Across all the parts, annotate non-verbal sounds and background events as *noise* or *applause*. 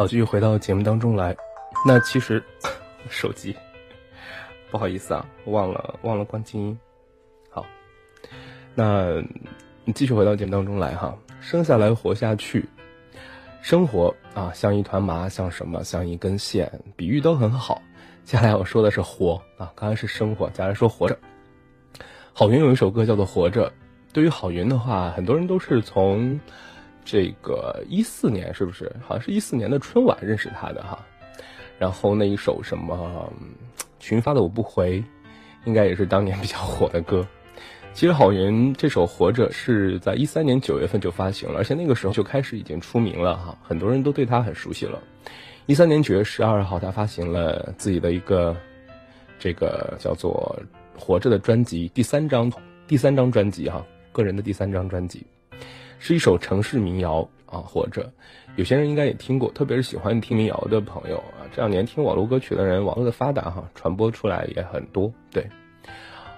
好，继续回到节目当中来。那其实手机，不好意思啊，忘了忘了关静音。好，那你继续回到节目当中来哈。生下来活下去，生活啊，像一团麻，像什么，像一根线，比喻都很好。接下来我说的是活啊，刚才是生活，接下来说活着。郝云有一首歌叫做《活着》。对于郝云的话，很多人都是从这个一四年，是不是？好像是一四年的春晚认识他的哈。然后那一首什么群发的我不回，应该也是当年比较火的歌。其实郝云这首《活着》是在一三年九月份就发行了，而且那个时候就开始已经出名了哈，很多人都对他很熟悉了。一三年九月十二号，他发行了自己的一个这个叫做《活着》的专辑，第三张第三张专辑哈，个人的第三张专辑，是一首城市民谣啊，《活着》。有些人应该也听过，特别是喜欢听民谣的朋友啊，这两年听网络歌曲的人，网络的发达哈，传播出来也很多。对，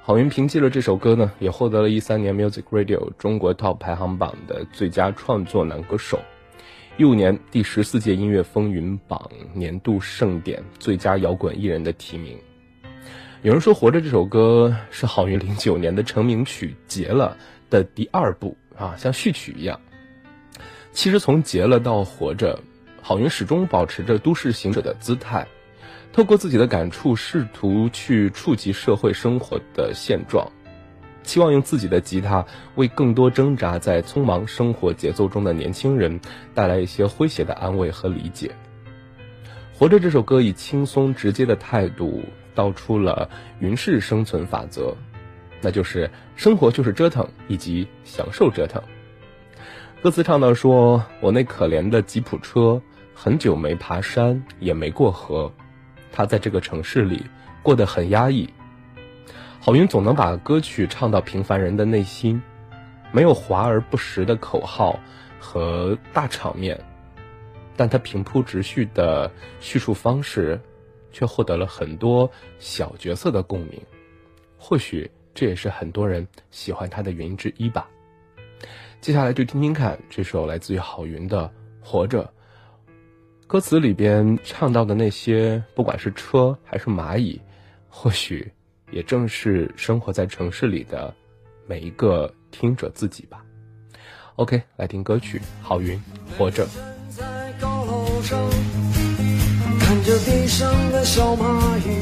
郝云凭借了这首歌呢，也获得了一三年 Music Radio 中国 Top 排行榜的最佳创作男歌手，一五年第十四届音乐风云榜年度盛典最佳摇滚艺人的提名。有人说，《活着》这首歌是郝云零九年的成名曲《结了》的第二部啊，像序曲一样。其实从结了到活着，郝云始终保持着都市行者的姿态，透过自己的感触，试图去触及社会生活的现状，期望用自己的吉他为更多挣扎在匆忙生活节奏中的年轻人带来一些诙谐的安慰和理解。活着这首歌以轻松直接的态度道出了云氏生存法则，那就是生活就是折腾，以及享受折腾。歌词唱到说：“我那可怜的吉普车，很久没爬山，也没过河，他在这个城市里过得很压抑。”郝云总能把歌曲唱到平凡人的内心，没有华而不实的口号和大场面，但他平铺直叙的叙述方式，却获得了很多小角色的共鸣。或许这也是很多人喜欢他的原因之一吧。接下来就听听看这首来自于郝云的《活着》，歌词里边唱到的那些，不管是车还是蚂蚁，或许也正是生活在城市里的每一个听者自己吧。OK，来听歌曲，郝云《活着》。站在高楼上看着地上的小蚂蚁，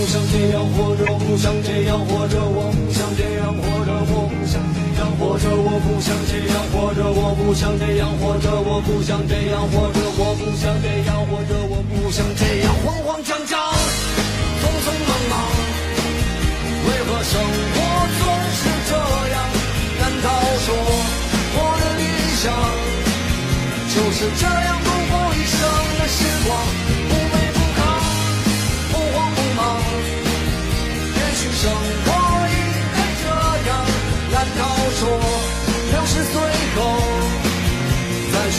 不想这样活着，不想这样活着，我不想这样活着，我不想这样活着，我不想这样活着，我不想这样活着，我不想这样活着，我不想这样活着，我不想这样慌慌张张，匆匆忙忙。为何生活总是这样？难道说我的理想就是这样度过一生的时光？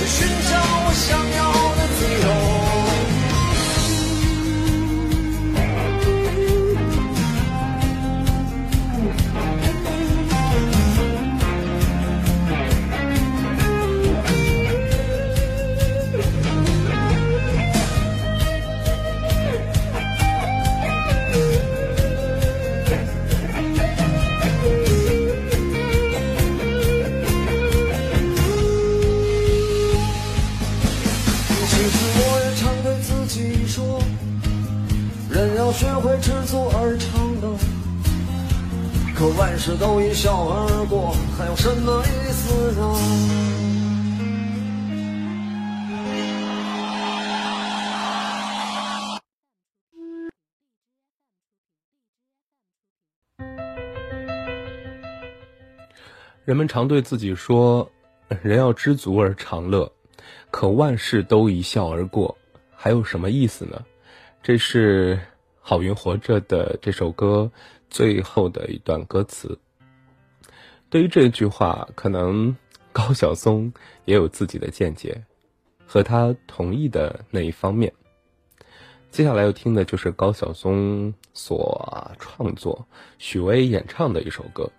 去寻找一笑而过，还有什么意思呢？人们常对自己说：“人要知足而常乐。”可万事都一笑而过，还有什么意思呢？这是《好运活着》的这首歌最后的一段歌词。对于这句话，可能高晓松也有自己的见解，和他同意的那一方面。接下来要听的就是高晓松所创作、许巍演唱的一首歌。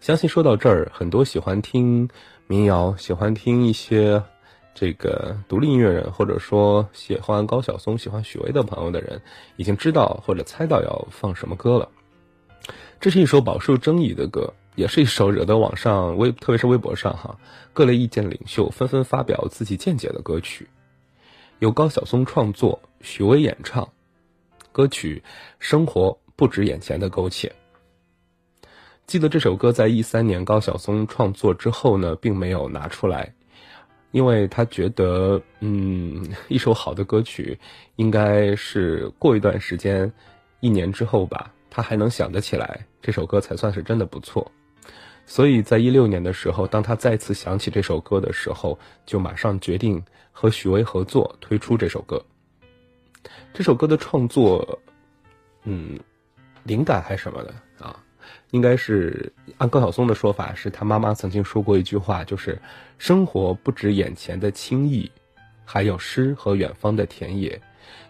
相信说到这儿，很多喜欢听民谣、喜欢听一些。这个独立音乐人，或者说喜欢高晓松、喜欢许巍的朋友的人，已经知道或者猜到要放什么歌了。这是一首饱受争议的歌，也是一首惹得网上微，特别是微博上哈，各类意见领袖纷纷发表自己见解的歌曲。由高晓松创作，许巍演唱，歌曲《生活不止眼前的苟且》。记得这首歌在一三年高晓松创作之后呢，并没有拿出来。因为他觉得，嗯，一首好的歌曲，应该是过一段时间，一年之后吧，他还能想得起来这首歌，才算是真的不错。所以在一六年的时候，当他再次想起这首歌的时候，就马上决定和许巍合作推出这首歌。这首歌的创作，嗯，灵感还是什么的啊？应该是按高晓松的说法，是他妈妈曾经说过一句话，就是“生活不止眼前的轻易，还有诗和远方的田野。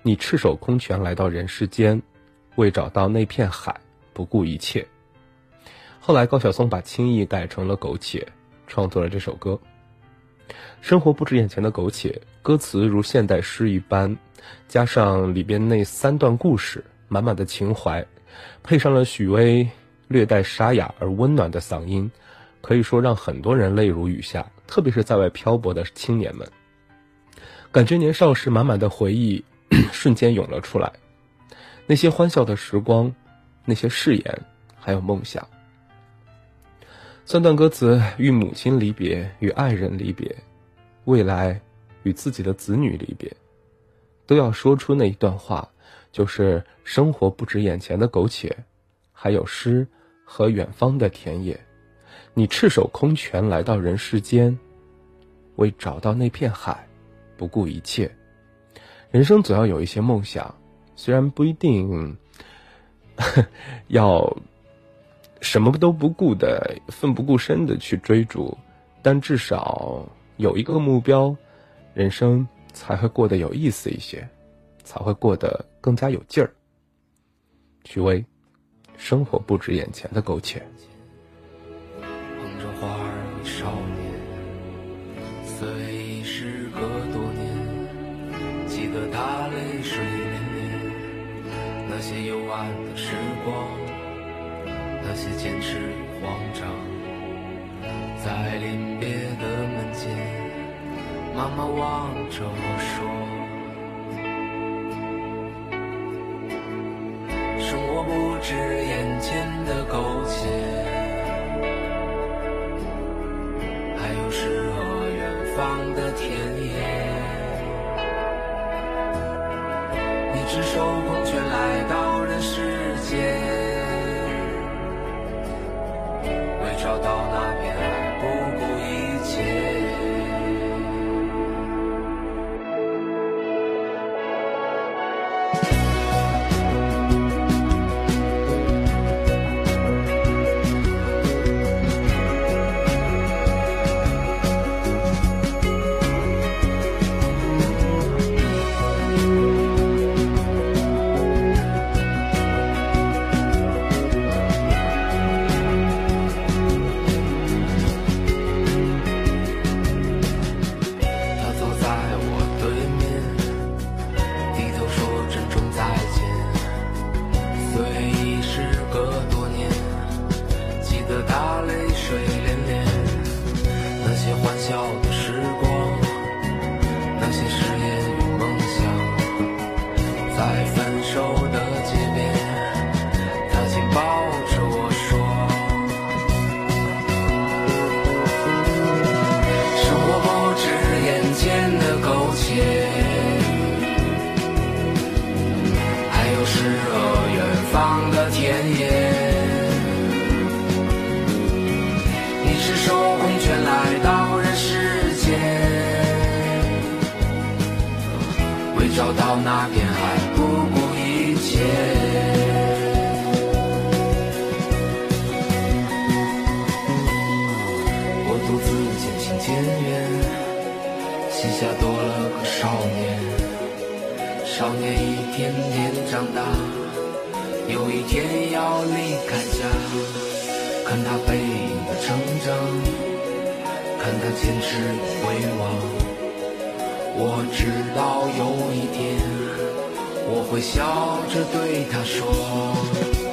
你赤手空拳来到人世间，为找到那片海，不顾一切。”后来高晓松把轻易改成了苟且，创作了这首歌。生活不止眼前的苟且，歌词如现代诗一般，加上里边那三段故事，满满的情怀，配上了许巍。略带沙哑而温暖的嗓音，可以说让很多人泪如雨下，特别是在外漂泊的青年们，感觉年少时满满的回忆 *clears throat* 瞬间涌了出来，那些欢笑的时光，那些誓言，还有梦想。三段歌词：与母亲离别，与爱人离别，未来与自己的子女离别，都要说出那一段话，就是生活不止眼前的苟且，还有诗。和远方的田野，你赤手空拳来到人世间，为找到那片海，不顾一切。人生总要有一些梦想，虽然不一定 *laughs* 要什么都不顾的奋不顾身的去追逐但至少有一个目标人生才会过得有意思一些才会过得更加有劲儿。许巍生活不止眼前的苟且。捧着花儿的少年虽已时隔多年记得他泪水涟涟那些幽暗些坚持与慌张，在临别的门前，妈妈望着我说。生活不止眼前的苟少年一天天长大，有一天要离开家。看他背影的成长，看他坚持的回望。我知道有一天，我会笑着对他说。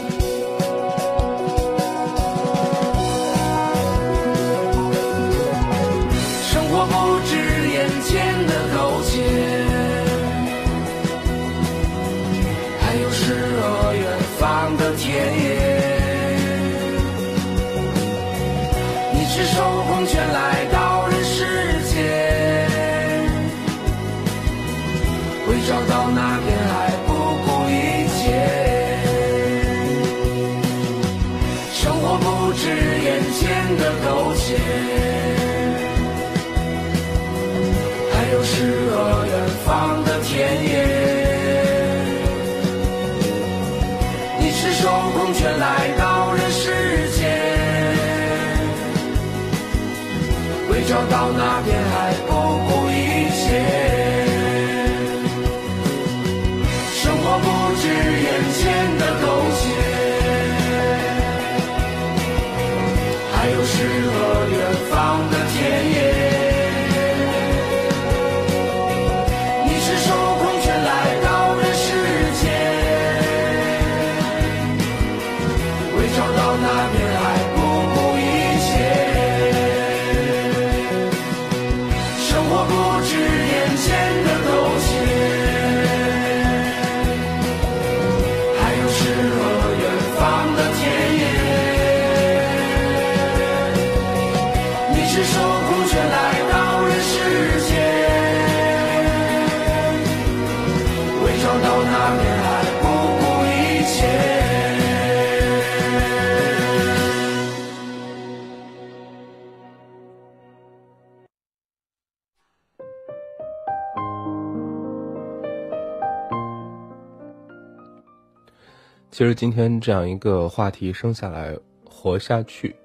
其实今天这样一个话题生下来，活下去，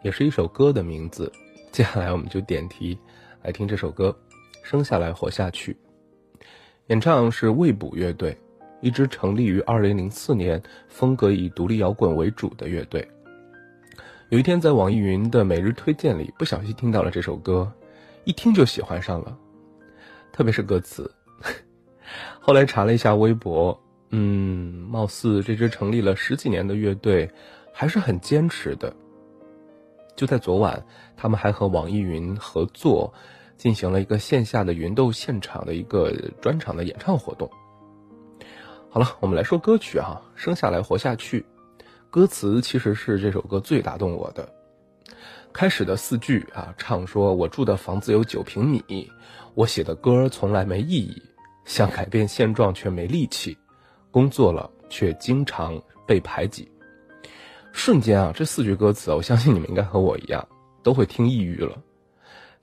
也是一首歌的名字。接下来我们就点题来听这首歌《生下来活下去》，演唱是未卜乐队，一支成立于2004年、风格以独立摇滚为主的乐队。有一天在网易云的每日推荐里，不小心听到了这首歌，一听就喜欢上了，特别是歌词。*laughs* 后来查了一下微博，嗯，貌似这支成立了十几年的乐队还是很坚持的。就在昨晚，他们还和网易云合作，进行了一个线下的云斗现场的一个专场的演唱活动。好了，我们来说歌曲哈，《生下来活下去》，歌词其实是这首歌最打动我的。开始的四句啊，唱说我住的房子有九平米，我写的歌从来没意义，想改变现状却没力气，工作了却经常被排挤。瞬间啊，这四句歌词，我相信你们应该和我一样，都会听抑郁了。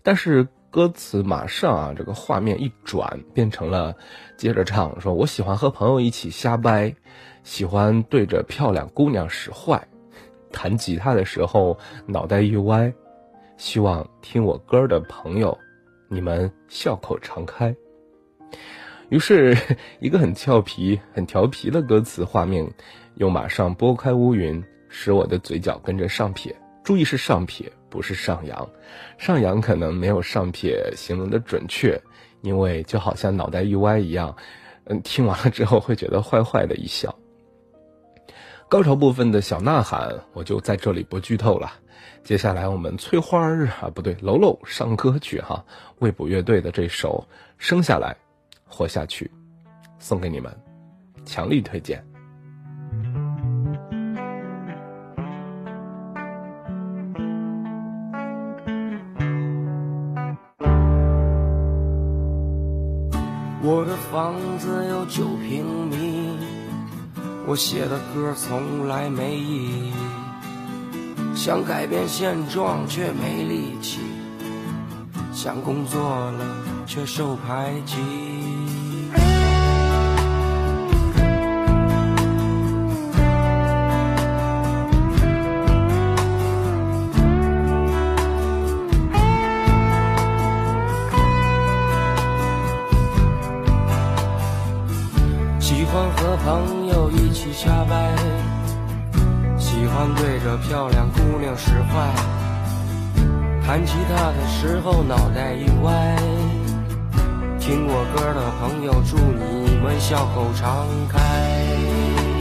但是歌词马上啊，这个画面一转，变成了接着唱，说我喜欢和朋友一起瞎掰，喜欢对着漂亮姑娘使坏，弹吉他的时候脑袋一歪，希望听我歌的朋友，你们笑口常开。于是，一个很俏皮、很调皮的歌词画面，又马上拨开乌云。使我的嘴角跟着上撇，注意是上撇，不是上扬。上扬可能没有上撇形容的准确，因为就好像脑袋一歪一样。嗯，听完了之后会觉得坏坏的一笑。高潮部分的小呐喊，我就在这里不剧透了。接下来我们翠花儿啊，不对，楼楼上歌曲哈，未卜乐队的这首《生下来，活下去》，送给你们，强力推荐。我的房子有九平米，我写的歌从来没意义，想改变现状却没力气，想工作了却受排挤。后脑袋一歪。听我歌的朋友，祝你们笑口常开。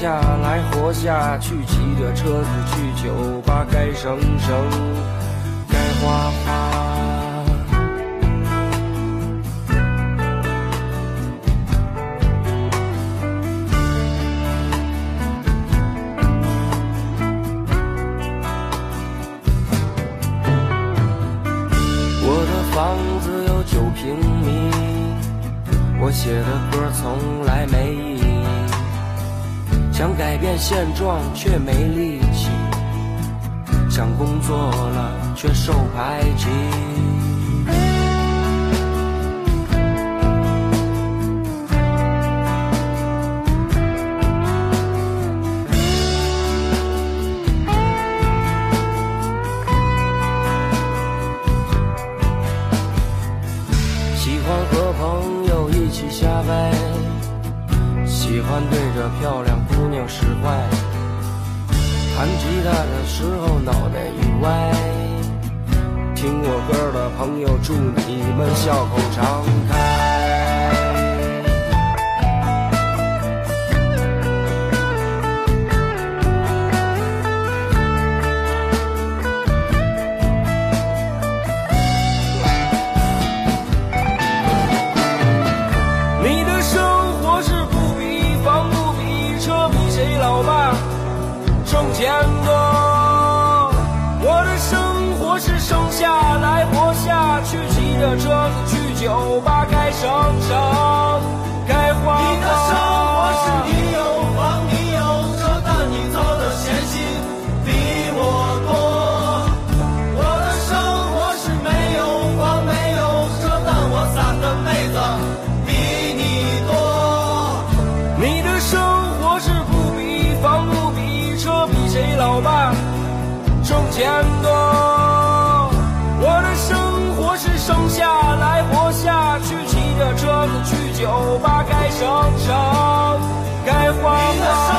下来活下去，骑着车子去酒吧，该省省，该花花。我的房子有九平米，我写的歌从现状却没力气，想工作了却受排挤。喜欢和朋友一起瞎掰，喜欢对着漂亮要使坏，弹吉他的时候脑袋一歪。听我歌的朋友，祝你们笑口常开。钱多，我的生活是生下来活下去，骑着车子去酒吧，该省省，该生成，该换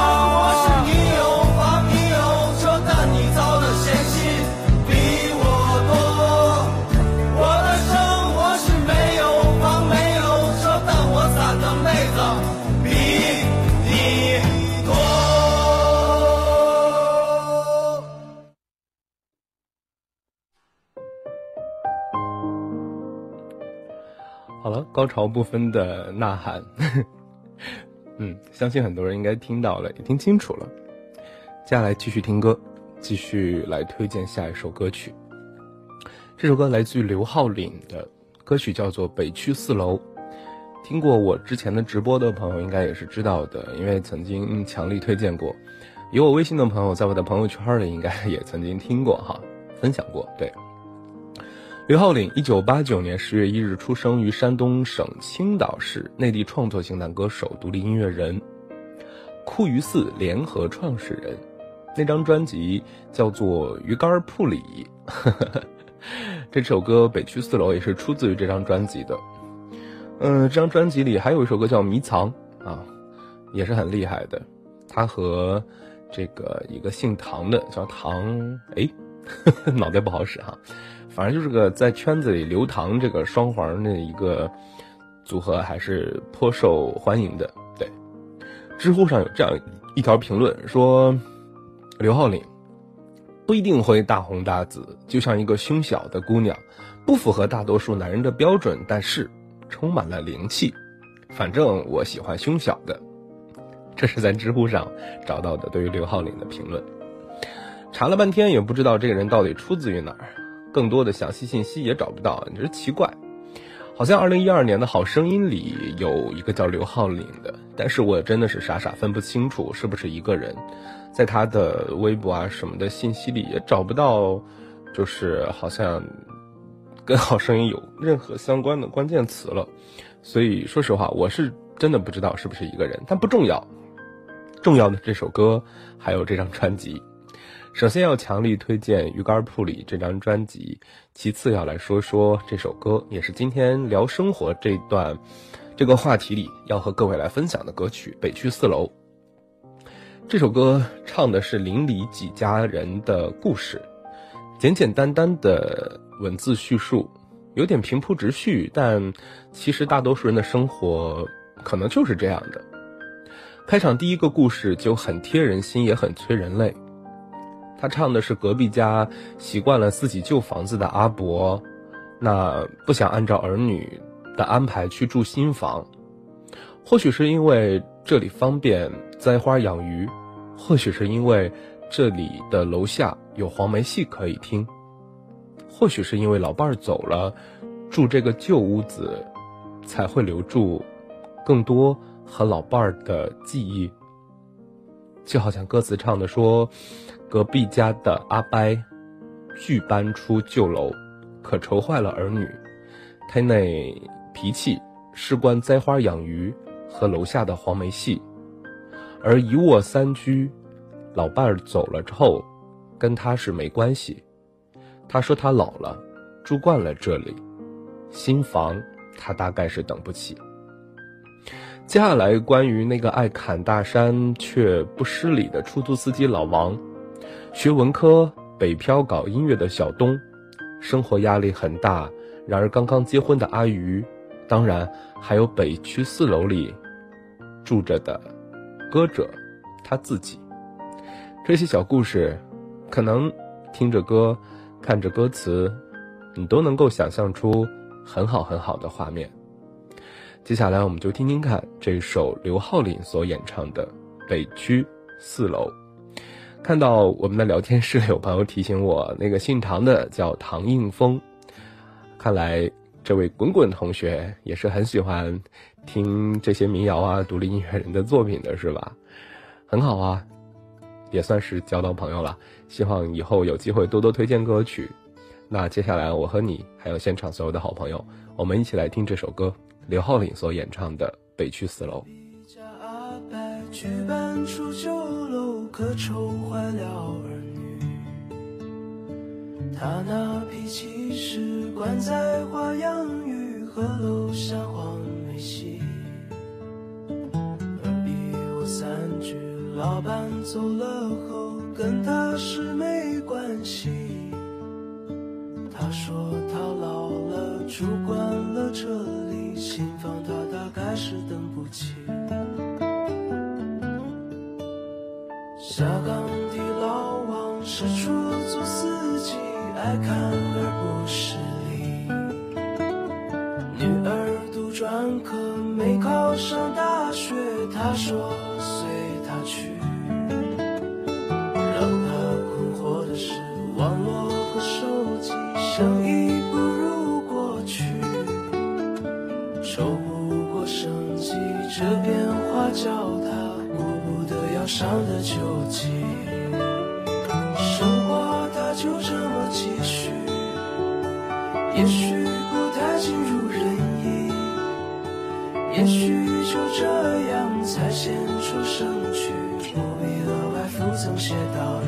高潮部分的呐喊，*laughs* 嗯，相信很多人应该听到了，也听清楚了。接下来继续听歌，继续来推荐下一首歌曲。这首歌来自于刘浩岭的歌曲，叫做《北区四楼》。听过我之前的直播的朋友应该也是知道的，因为曾经强力推荐过。有我微信的朋友，在我的朋友圈里应该也曾经听过哈，分享过。对，刘浩岭，一九八九年十月一日出生于山东省青岛市，内地创作型男歌手、独立音乐人，酷鱼四联合创始人。那张专辑叫做《鱼竿铺里》，*laughs* 这首歌《北区四楼》也是出自于这张专辑的。嗯，这张专辑里还有一首歌叫《迷藏》啊，也是很厉害的。他和这个一个姓唐的叫唐，哎，*laughs* 脑袋不好使哈。反正就是个在圈子里刘唐这个双簧的一个组合，还是颇受欢迎的。对，知乎上有这样一条评论说，刘浩林不一定会大红大紫，就像一个胸小的姑娘，不符合大多数男人的标准，但是充满了灵气。反正我喜欢胸小的。这是在知乎上找到的对于刘浩林的评论。查了半天也不知道这个人到底出自于哪儿，更多的详细信息也找不到，你这奇怪。好像二零一二年的好声音里有一个叫刘浩岭的，但是我真的是傻傻分不清楚是不是一个人，在他的微博啊什么的信息里也找不到，就是好像跟好声音有任何相关的关键词了。所以说实话，我是真的不知道是不是一个人，但不重要。重要的这首歌还有这张专辑。首先要强力推荐《鱼竿铺里》这张专辑，其次要来说说这首歌，也是今天聊生活这段这个话题里要和各位来分享的歌曲《北区四楼》。这首歌唱的是邻里几家人的故事，简简单单的文字叙述，有点平铺直叙，但其实大多数人的生活可能就是这样的。开场第一个故事就很贴人心，也很催人泪。他唱的是隔壁家习惯了自己旧房子的阿伯，那不想按照儿女的安排去住新房，或许是因为这里方便栽花养鱼，或许是因为这里的楼下有黄梅戏可以听，或许是因为老伴儿走了，住这个旧屋子才会留住更多和老伴儿的记忆。就好像歌词唱的说，隔壁家的阿伯拒搬出旧楼，可愁坏了儿女。他那脾气事关栽花养鱼和楼下的黄梅戏，而一卧三居，老伴儿走了之后，跟他是没关系。他说他老了，住惯了这里，新房他大概是等不起。接下来，关于那个爱侃大山却不失礼的出租司机老王，学文科北漂搞音乐的小东，生活压力很大，然而刚刚结婚的阿鱼，当然还有北区四楼里住着的歌者他自己。这些小故事，可能听着歌，看着歌词，你都能够想象出很好很好的画面。接下来，我们就听听看这首刘浩林所演唱的《北区四楼》。看到我们的聊天室里有朋友提醒我，那个姓唐的叫唐应峰，看来这位滚滚同学也是很喜欢听这些民谣啊、独立音乐人的作品的，是吧？很好啊，也算是交到朋友了。希望以后有机会多多推荐歌曲。那接下来，我和你还有现场所有的好朋友，我们一起来听这首歌。刘浩岭所演唱的《北区四楼》。家阿伯举办出旧楼，可愁坏了儿女。他那脾气是惯在花样雨和楼下黄梅戏。而一五三句老板走了后跟他是没关系。他说他老了住惯了这里新房他大概是等不起。下岗的老王是出租司机，爱看而不是理。女儿读专科没考上大学，他说随他去。让他困惑的是，网络和手机像已不如过去。抽不过生计，这变化叫上的救济。生活它就这么继续，也许不太尽如人意，也许就这样才显出生趣，不必额外附赠些道。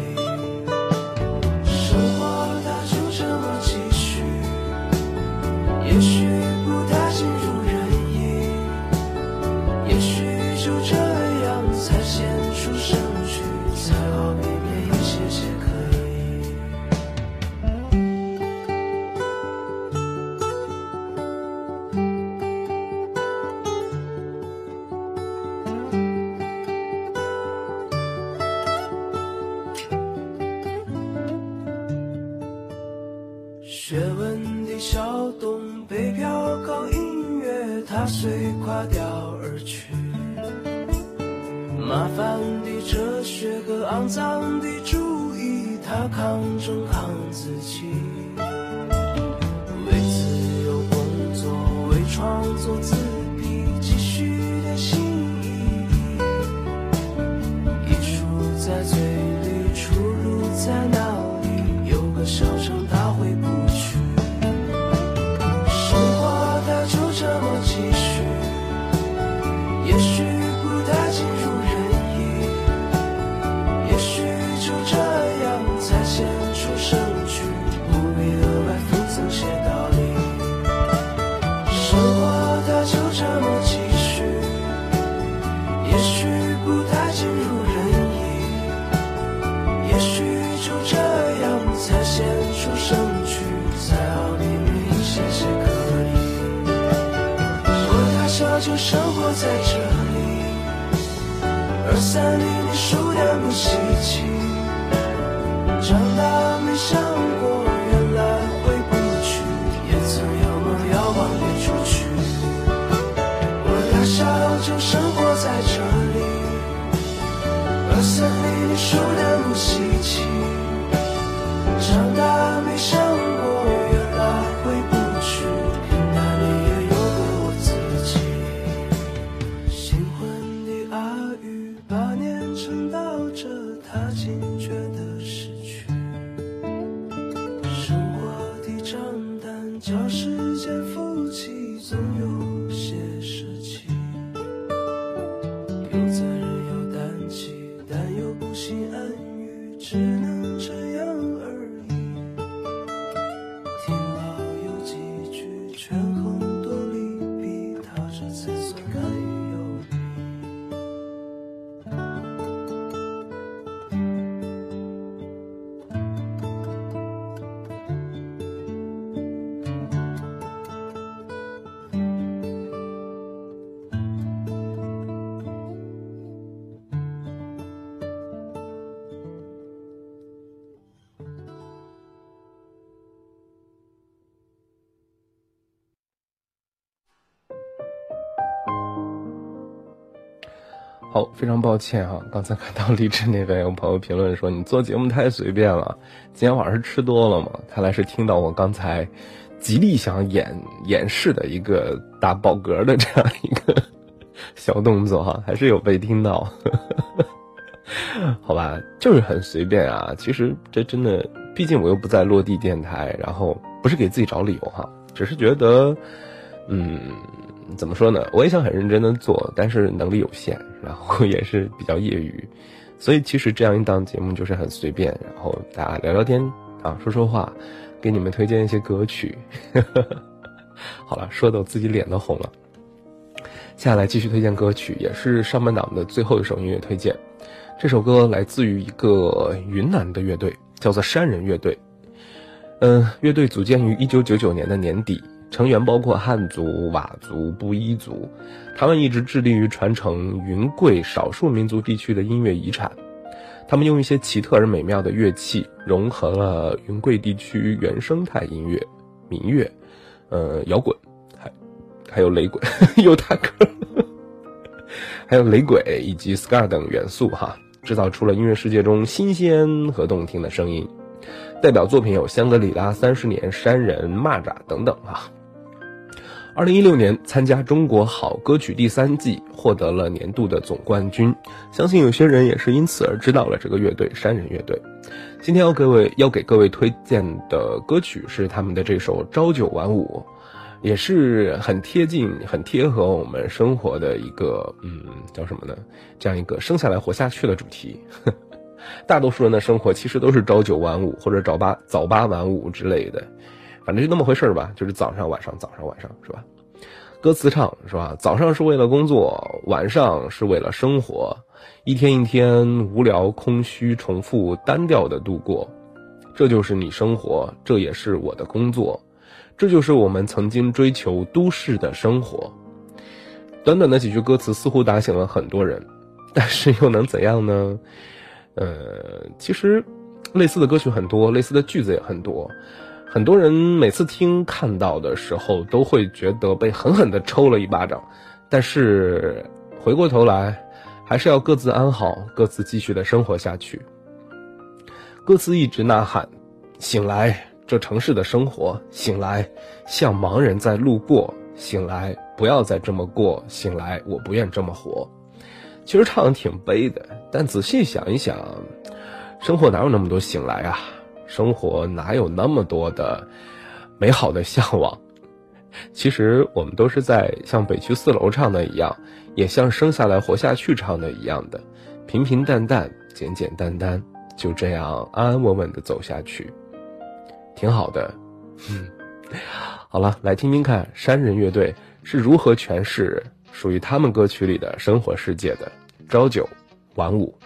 非常抱歉哈，刚才看到荔枝那边有朋友评论说你做节目太随便了，今天晚上是吃多了吗？看来是听到我刚才极力想演演示的一个打饱嗝的这样一个小动作哈，还是有被听到。*laughs* 好吧，就是很随便啊。其实这真的，毕竟我又不在落地电台，然后不是给自己找理由哈，只是觉得，嗯，怎么说呢？我也想很认真的做，但是能力有限，然后也是比较业余，所以其实这样一档节目就是很随便，然后大家聊聊天啊，说说话，给你们推荐一些歌曲。*laughs* 好了，说的我自己脸都红了。接下来继续推荐歌曲，也是上半档的最后一首音乐推荐。这首歌来自于一个云南的乐队，叫做山人乐队。嗯，乐队组建于一九九九年的年底，成员包括汉族、佤族、布依族。他们一直致力于传承云贵少数民族地区的音乐遗产。他们用一些奇特而美妙的乐器，融合了云贵地区原生态音乐、民乐，呃，摇滚，还还有雷鬼，*laughs* 有大哥，还有雷鬼以及 ska 等元素哈，制造出了音乐世界中新鲜和动听的声音。代表作品有《香格里拉三十年》《山人》《蚂蚱》等等啊。二零一六年参加中国好歌曲第三季，获得了年度的总冠军。相信有些人也是因此而知道了这个乐队——山人乐队。今天要各位要给各位推荐的歌曲是他们的这首《朝九晚五》，也是很贴近、很贴合我们生活的一个嗯，叫什么呢？这样一个生下来活下去的主题。*laughs* 大多数人的生活其实都是朝九晚五或者早八早八晚五之类的，反正就那么回事儿吧，就是早上晚上早上晚上是吧？歌词唱是吧？早上是为了工作，晚上是为了生活，一天一天无聊空虚重复单调的度过，这就是你生活，这也是我的工作，这就是我们曾经追求都市的生活。短短的几句歌词似乎打醒了很多人，但是又能怎样呢？呃，其实，类似的歌曲很多，类似的句子也很多。很多人每次听看到的时候，都会觉得被狠狠的抽了一巴掌。但是回过头来，还是要各自安好，各自继续的生活下去。歌词一直呐喊：醒来，这城市的生活；醒来，像盲人在路过；醒来，不要再这么过；醒来，我不愿这么活。其实唱的挺悲的，但仔细想一想，生活哪有那么多醒来啊？生活哪有那么多的美好的向往？*laughs* 其实我们都是在像北区四楼唱的一样，也像生下来活下去唱的一样的，平平淡淡、简简单单，就这样安安稳稳的走下去，挺好的。嗯，好了，来听听看山人乐队是如何诠释。属于他们歌曲里的生活世界的朝九晚五。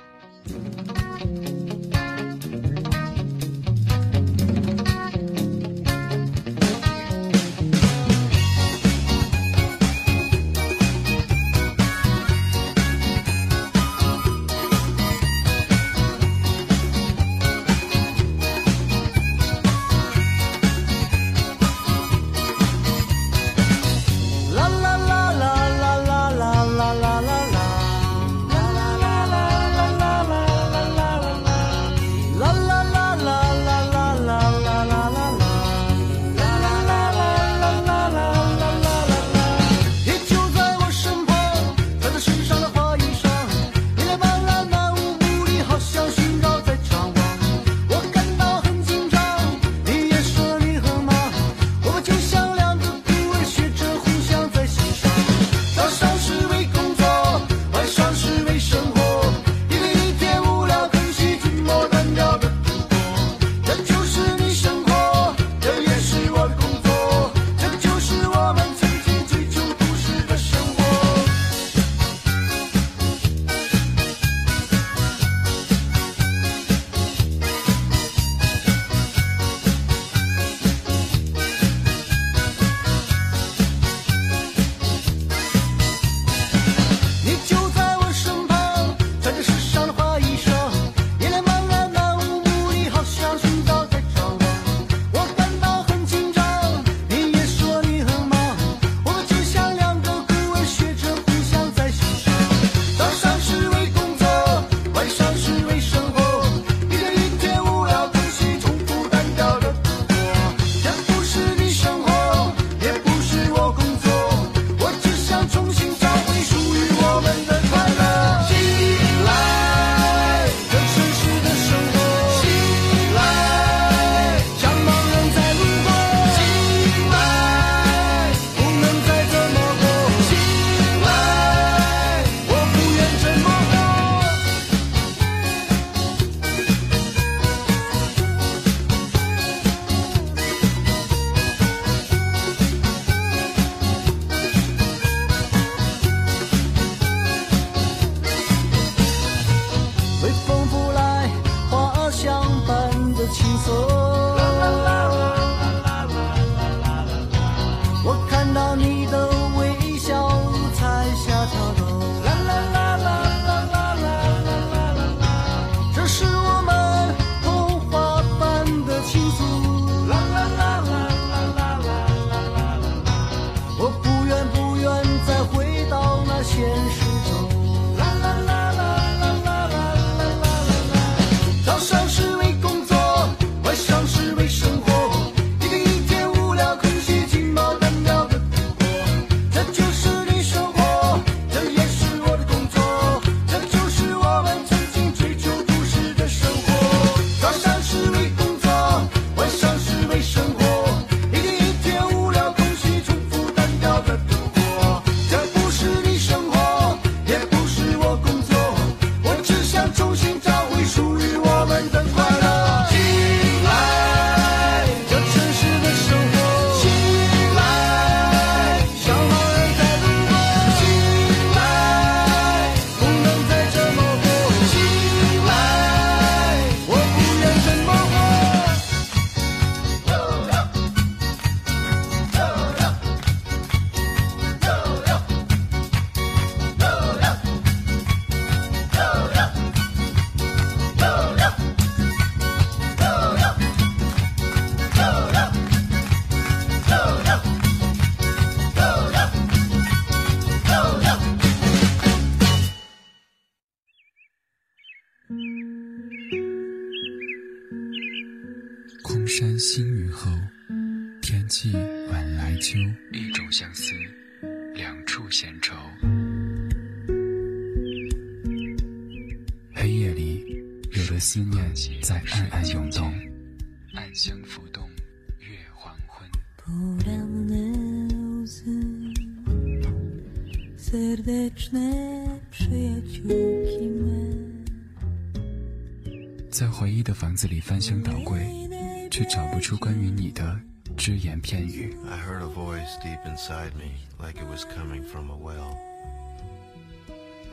在回忆的房子里翻箱倒柜，却找不出关于你的只言片语。I heard a voice deep inside me, like it was coming from a well.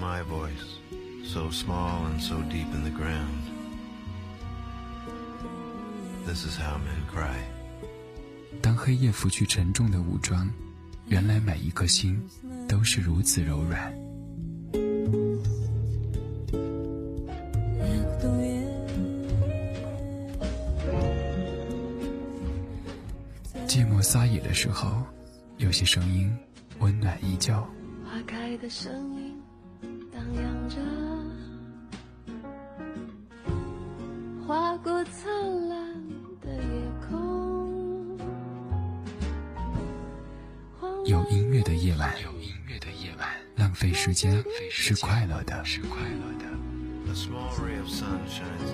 My voice, so small and so deep in the ground. This is how men cry. 当黑夜拂去沉重的武装，原来每一颗心都是如此柔软。寂寞撒野的时候，有些声音温暖依旧。花开的声音荡漾着，划过灿烂的夜空。有音乐的夜晚，费时间是快乐的，是快乐的。A small ray of sun shines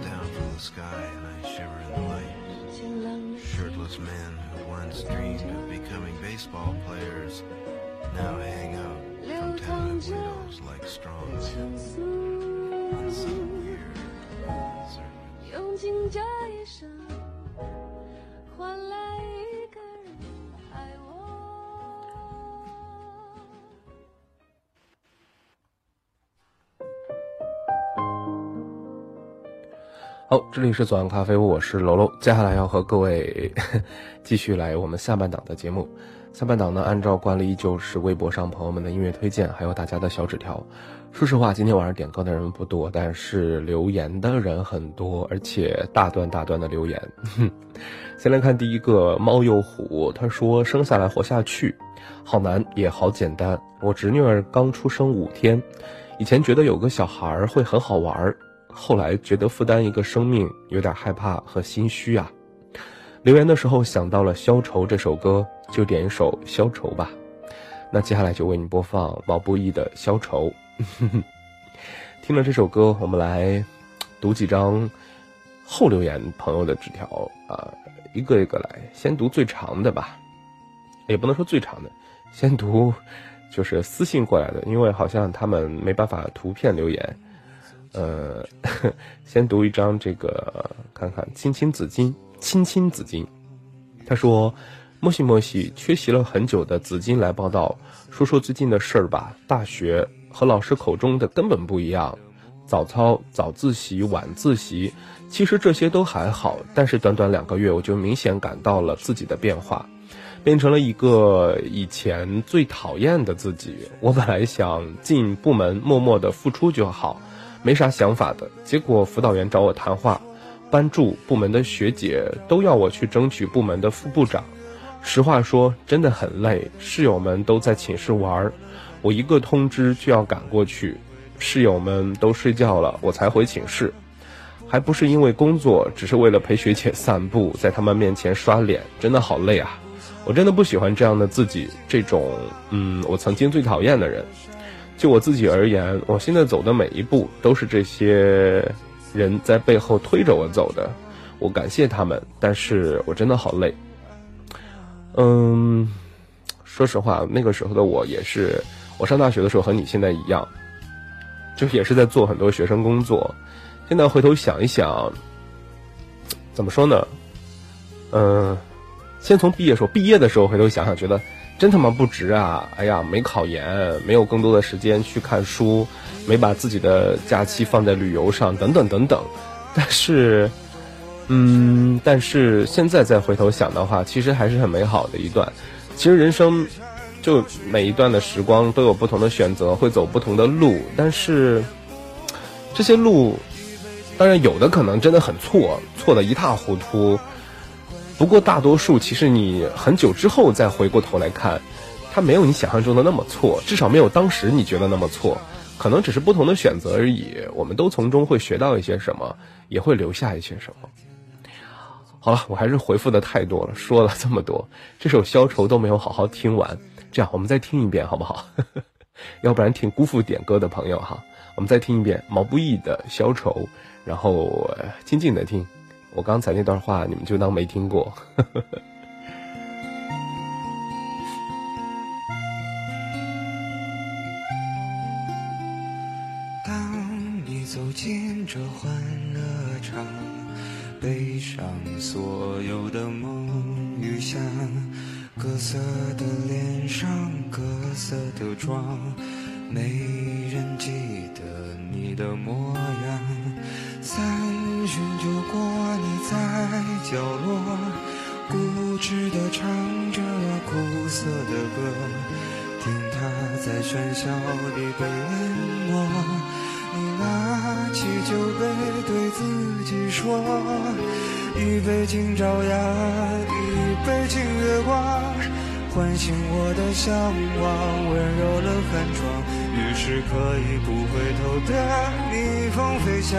好，这里是左岸咖啡屋，我是楼楼。接下来要和各位 *laughs* 继续来我们下半档的节目。下半档呢，按照惯例依旧是微博上朋友们的音乐推荐，还有大家的小纸条。说实话，今天晚上点歌的人不多，但是留言的人很多，而且大段大段的留言。*laughs* 先来看第一个猫又虎，他说生下来活下去，好难也好简单。我侄女儿刚出生五天，以前觉得有个小孩儿会很好玩儿，后来觉得负担一个生命有点害怕和心虚啊。留言的时候想到了《消愁》这首歌，就点一首《消愁》吧。那接下来就为你播放毛不易的《消愁》。*laughs* 听了这首歌，我们来读几张后留言朋友的纸条啊，一个一个来，先读最长的吧，也不能说最长的，先读就是私信过来的，因为好像他们没办法图片留言。呃，*laughs* 先读一张这个，看看青青子衿，青青子衿。他说：“莫西莫西，缺席了很久的紫金来报道，说说最近的事儿吧。大学和老师口中的根本不一样，早操、早自习、晚自习，其实这些都还好，但是短短两个月，我就明显感到了自己的变化，变成了一个以前最讨厌的自己。我本来想进部门默默的付出就好。”没啥想法的，结果辅导员找我谈话，班助、部门的学姐都要我去争取部门的副部长。实话说，真的很累。室友们都在寝室玩，我一个通知就要赶过去。室友们都睡觉了，我才回寝室。还不是因为工作，只是为了陪学姐散步，在他们面前刷脸，真的好累啊！我真的不喜欢这样的自己，这种嗯，我曾经最讨厌的人。就我自己而言，我现在走的每一步都是这些人在背后推着我走的，我感谢他们，但是我真的好累。嗯，说实话，那个时候的我也是，我上大学的时候和你现在一样，就也是在做很多学生工作。现在回头想一想，怎么说呢？嗯，先从毕业时候，毕业的时候回头想想，觉得。真他妈不值啊！哎呀，没考研，没有更多的时间去看书，没把自己的假期放在旅游上，等等等等。但是，嗯，但是现在再回头想的话，其实还是很美好的一段。其实人生就每一段的时光都有不同的选择，会走不同的路，但是这些路，当然有的可能真的很错，错的一塌糊涂。不过大多数其实你很久之后再回过头来看，它没有你想象中的那么错，至少没有当时你觉得那么错，可能只是不同的选择而已。我们都从中会学到一些什么，也会留下一些什么。好了，我还是回复的太多了，说了这么多，这首《消愁》都没有好好听完。这样，我们再听一遍好不好？*laughs* 要不然挺辜负点歌的朋友哈。我们再听一遍毛不易的《消愁》，然后静静的听。我刚才那段话你们就当没听过。*laughs* 当你走进这欢乐场，背上所有的梦与想，各色的脸上，各色的妆，没人记得你的模样。三巡酒过，你在角落，固执地唱着苦涩的歌。听他在喧嚣里被淹没，你拿起酒杯对自己说：一杯敬朝阳，一杯敬月光，唤醒我的向往，温柔了寒窗。于是可以不回头的逆风飞翔，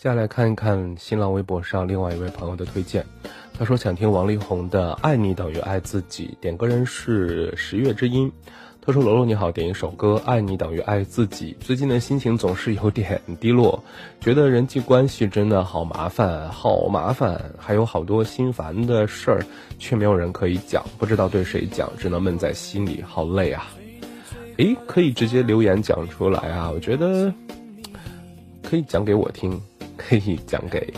接下来看一看新浪微博上另外一位朋友的推荐，他说想听王力宏的《爱你等于爱自己》，点歌人是十月之音。他说：“罗罗你好，点一首歌《爱你等于爱自己》。最近的心情总是有点低落，觉得人际关系真的好麻烦，好麻烦，还有好多心烦的事儿，却没有人可以讲，不知道对谁讲，只能闷在心里，好累啊！诶，可以直接留言讲出来啊，我觉得可以讲给我听。”可以讲给，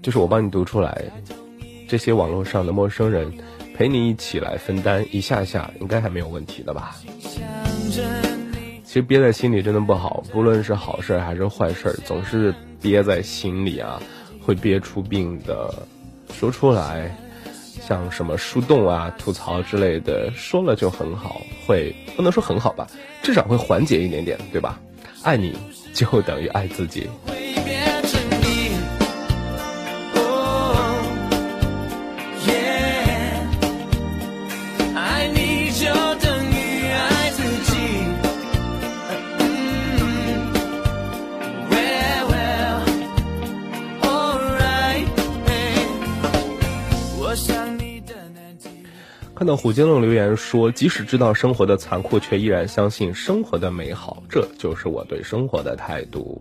就是我帮你读出来，这些网络上的陌生人陪你一起来分担一下下，应该还没有问题的吧？其实憋在心里真的不好，不论是好事还是坏事，总是憋在心里啊，会憋出病的。说出来，像什么树洞啊、吐槽之类的，说了就很好，会不能说很好吧，至少会缓解一点点，对吧？爱你就等于爱自己。看到虎鲸龙留言说，即使知道生活的残酷，却依然相信生活的美好，这就是我对生活的态度。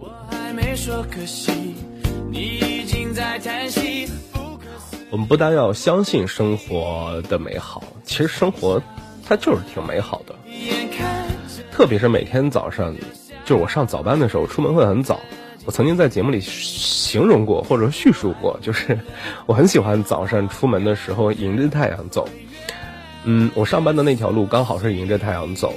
我们不单要相信生活的美好，其实生活它就是挺美好的。特别是每天早上，就是我上早班的时候，出门会很早。我曾经在节目里形容过，或者叙述过，就是 *laughs* 我很喜欢早上出门的时候迎着太阳走。嗯，我上班的那条路刚好是迎着太阳走，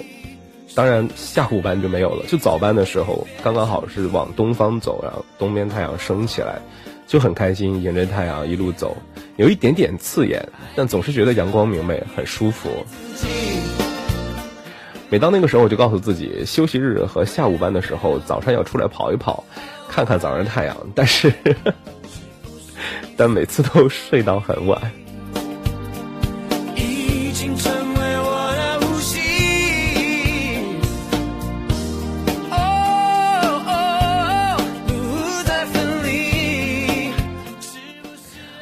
当然下午班就没有了，就早班的时候刚刚好是往东方走，然后东边太阳升起来，就很开心，迎着太阳一路走，有一点点刺眼，但总是觉得阳光明媚，很舒服。每当那个时候，我就告诉自己，休息日和下午班的时候，早上要出来跑一跑，看看早上太阳。但是，*laughs* 但每次都睡到很晚。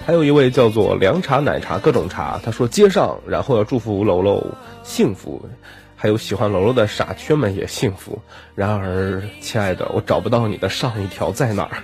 还有一位叫做凉茶、奶茶各种茶，他说接上，然后要祝福楼楼幸福，还有喜欢楼楼的傻缺们也幸福。然而，亲爱的，我找不到你的上一条在哪儿。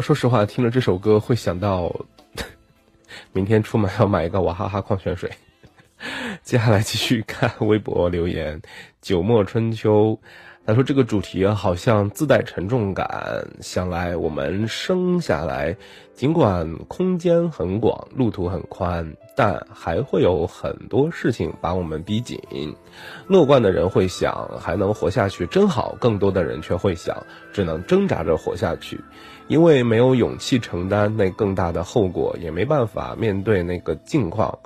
说实话，听了这首歌会想到，明天出门要买一个娃哈哈矿泉水。*laughs* 接下来继续看微博留言，九末春秋，他说这个主题好像自带沉重感，想来我们生下来，尽管空间很广，路途很宽，但还会有很多事情把我们逼紧。乐观的人会想还能活下去真好，更多的人却会想只能挣扎着活下去，因为没有勇气承担那更大的后果，也没办法面对那个境况。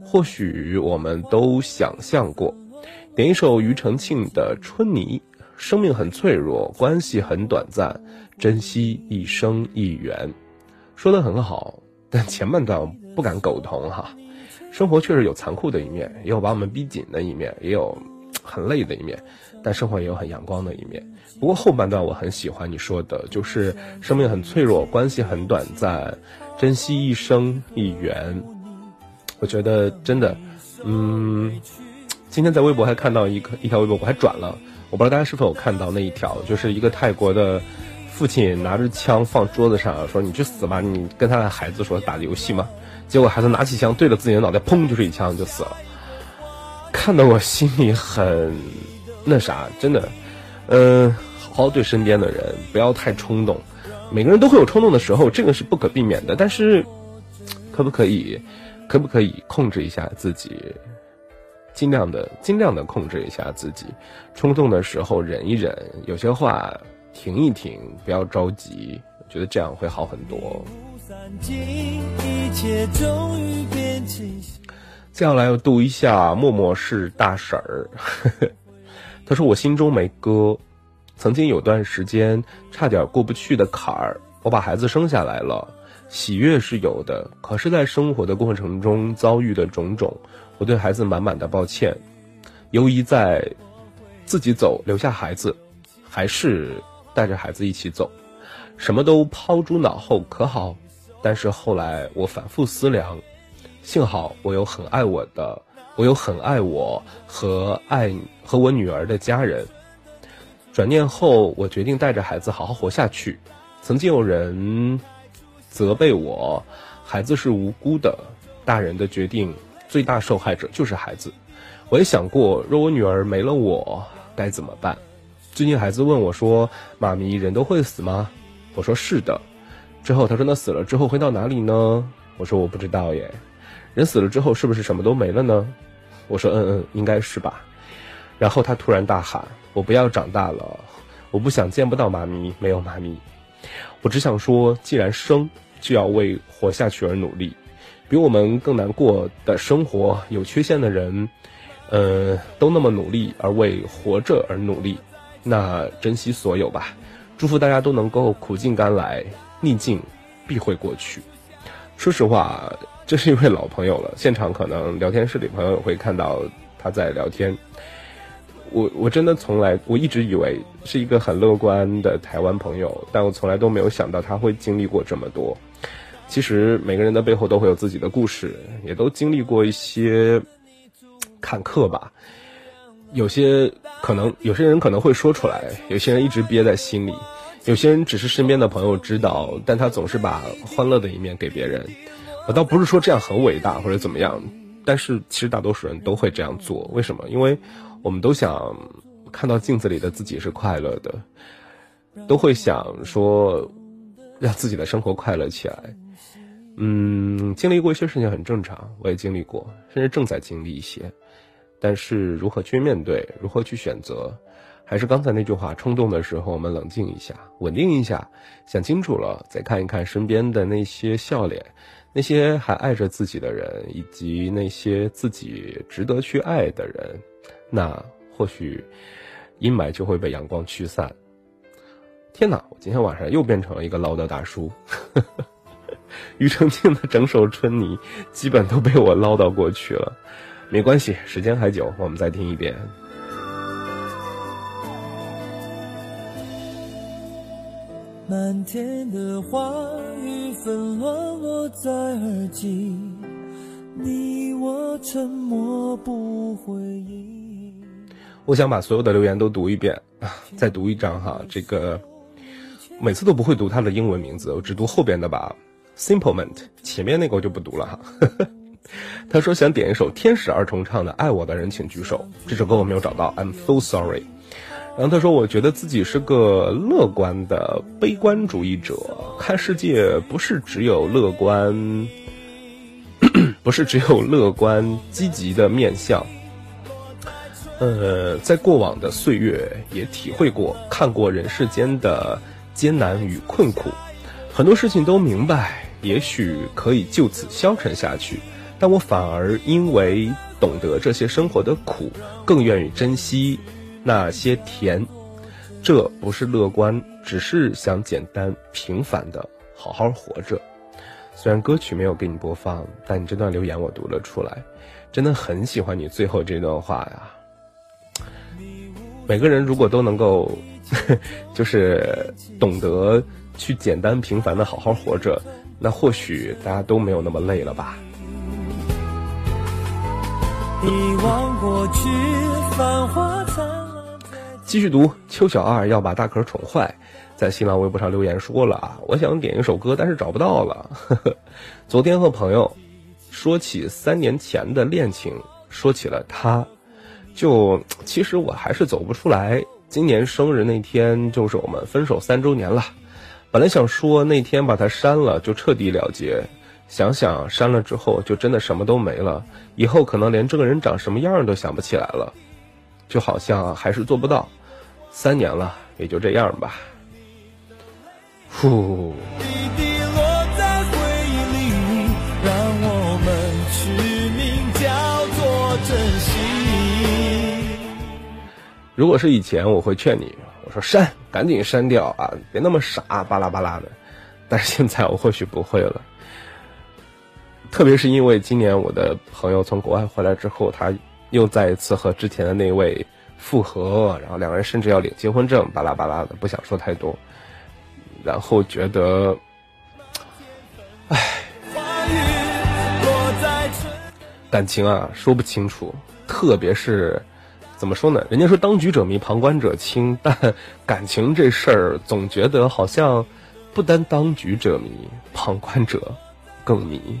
或许我们都想象过，点一首庾澄庆的《春泥》，生命很脆弱，关系很短暂，珍惜一生一缘。说的很好，但前半段不敢苟同哈。生活确实有残酷的一面，也有把我们逼紧的一面，也有很累的一面，但生活也有很阳光的一面。不过后半段我很喜欢你说的，就是生命很脆弱，关系很短暂，珍惜一生一缘。我觉得真的，嗯，今天在微博还看到一个一条微博，我还转了，我不知道大家是否有看到那一条，就是一个泰国的父亲拿着枪放桌子上，说你去死吧，你跟他的孩子说打游戏吗？结果孩子拿起枪对着自己的脑袋，砰就是一枪就死了，看得我心里很那啥，真的，嗯、好好对身边的人，不要太冲动，每个人都会有冲动的时候，这个是不可避免的，但是可不可以？可不可以控制一下自己？尽量的、尽量的控制一下自己，冲动的时候忍一忍，有些话停一停，不要着急。我觉得这样会好很多。散尽，一切终于变清晰。接下来要读一下默默是大婶儿，他说我心中没歌，曾经有段时间差点过不去的坎儿，我把孩子生下来了。喜悦是有的，可是，在生活的过程中遭遇的种种，我对孩子满满的抱歉。由于在自己走，留下孩子，还是带着孩子一起走，什么都抛诸脑后，可好？但是后来我反复思量，幸好我有很爱我的，我有很爱我和爱和我女儿的家人。转念后，我决定带着孩子好好活下去。曾经有人。责备我，孩子是无辜的，大人的决定最大受害者就是孩子。我也想过，若我女儿没了我该怎么办。最近孩子问我说：“妈咪，人都会死吗？”我说：“是的。”之后他说：“那死了之后会到哪里呢？”我说：“我不知道耶。”人死了之后是不是什么都没了呢？我说：“嗯嗯，应该是吧。”然后他突然大喊：“我不要长大了，我不想见不到妈咪，没有妈咪。”我只想说，既然生。就要为活下去而努力，比我们更难过的生活，有缺陷的人，呃，都那么努力而为活着而努力，那珍惜所有吧。祝福大家都能够苦尽甘来，逆境必会过去。说实话，这是一位老朋友了，现场可能聊天室里朋友会看到他在聊天。我我真的从来，我一直以为是一个很乐观的台湾朋友，但我从来都没有想到他会经历过这么多。其实每个人的背后都会有自己的故事，也都经历过一些坎坷吧。有些可能有些人可能会说出来，有些人一直憋在心里，有些人只是身边的朋友知道，但他总是把欢乐的一面给别人。我倒不是说这样很伟大或者怎么样，但是其实大多数人都会这样做。为什么？因为我们都想看到镜子里的自己是快乐的，都会想说让自己的生活快乐起来。嗯，经历过一些事情很正常，我也经历过，甚至正在经历一些。但是如何去面对，如何去选择，还是刚才那句话：冲动的时候，我们冷静一下，稳定一下，想清楚了，再看一看身边的那些笑脸，那些还爱着自己的人，以及那些自己值得去爱的人，那或许阴霾就会被阳光驱散。天哪，我今天晚上又变成了一个唠叨大叔。*laughs* 庾澄庆的整首《春泥》基本都被我唠叨过去了，没关系，时间还久，我们再听一遍。漫天的花雨纷乱落在耳际，你我沉默不回应。我想把所有的留言都读一遍，*laughs* 再读一张哈。这个每次都不会读他的英文名字，我只读后边的吧。Simplement，前面那个我就不读了哈。呵呵他说想点一首天使二重唱的《爱我的人请举手》，这首歌我没有找到，I'm so sorry。然后他说我觉得自己是个乐观的悲观主义者，看世界不是只有乐观，*coughs* 不是只有乐观积极的面相。呃，在过往的岁月也体会过、看过人世间的艰难与困苦，很多事情都明白，也许可以就此消沉下去，但我反而因为懂得这些生活的苦，更愿意珍惜那些甜。这不是乐观，只是想简单平凡的好好活着。虽然歌曲没有给你播放，但你这段留言我读了出来，真的很喜欢你最后这段话呀。每个人如果都能够，*laughs* 就是懂得去简单平凡的好好活着，那或许大家都没有那么累了吧。遗忘过去，繁华灿烂。继续读，邱小二要把大可宠坏，在新浪微博上留言说了啊，我想点一首歌，但是找不到了。*laughs* 昨天和朋友说起三年前的恋情，说起了他，就其实我还是走不出来。今年生日那天就是我们分手三周年了，本来想说那天把他删了就彻底了结，想想删了之后就真的什么都没了，以后可能连这个人长什么样都想不起来了，就好像还是做不到。三年了，也就这样吧。呼，如果是以前，我会劝你，我说删，赶紧删掉啊，别那么傻，巴拉巴拉的。但是现在我或许不会了，特别是因为今年我的朋友从国外回来之后，他又再一次和之前的那位复合，然后两个人甚至要领结婚证，巴拉巴拉的，不想说太多。然后觉得，花雨落在春。感情啊，说不清楚，特别是怎么说呢？人家说当局者迷，旁观者清，但感情这事儿，总觉得好像不单当局者迷，旁观者更迷。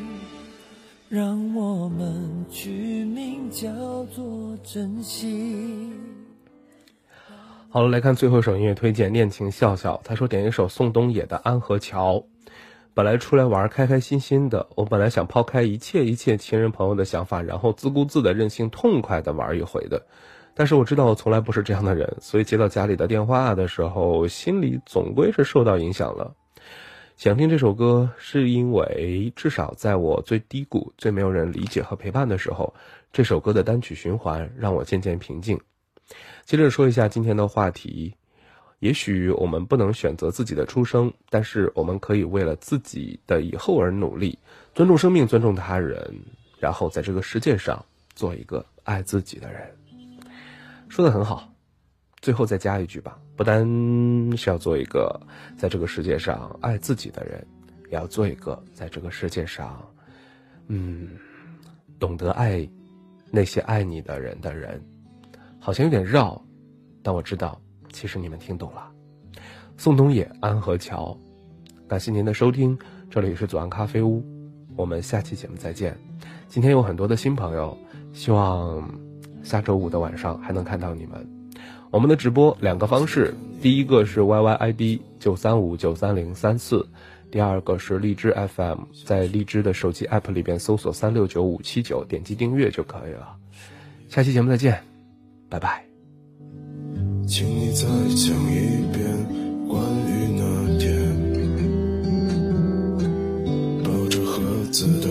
让我们取名叫做珍惜。好了，来看最后一首音乐推荐《恋情笑笑》。他说点一首宋冬野的《安河桥》。本来出来玩开开心心的，我本来想抛开一切一切亲人朋友的想法，然后自顾自的任性痛快的玩一回的。但是我知道我从来不是这样的人，所以接到家里的电话的时候，心里总归是受到影响了。想听这首歌，是因为至少在我最低谷、最没有人理解和陪伴的时候，这首歌的单曲循环让我渐渐平静。接着说一下今天的话题，也许我们不能选择自己的出生，但是我们可以为了自己的以后而努力，尊重生命，尊重他人，然后在这个世界上做一个爱自己的人。说的很好，最后再加一句吧，不单是要做一个在这个世界上爱自己的人，也要做一个在这个世界上，嗯，懂得爱那些爱你的人的人。好像有点绕，但我知道，其实你们听懂了。宋冬野《安和桥》，感谢您的收听，这里是左岸咖啡屋，我们下期节目再见。今天有很多的新朋友，希望。下周五的晚上还能看到你们。我们的直播两个方式，第一个是 YYID 九三五九三零三四，第二个是荔枝 FM，在荔枝的手机 app 里边搜索三六九五七九，点击订阅就可以了。下期节目再见，拜拜。请你再讲一遍关于那天抱着盒子的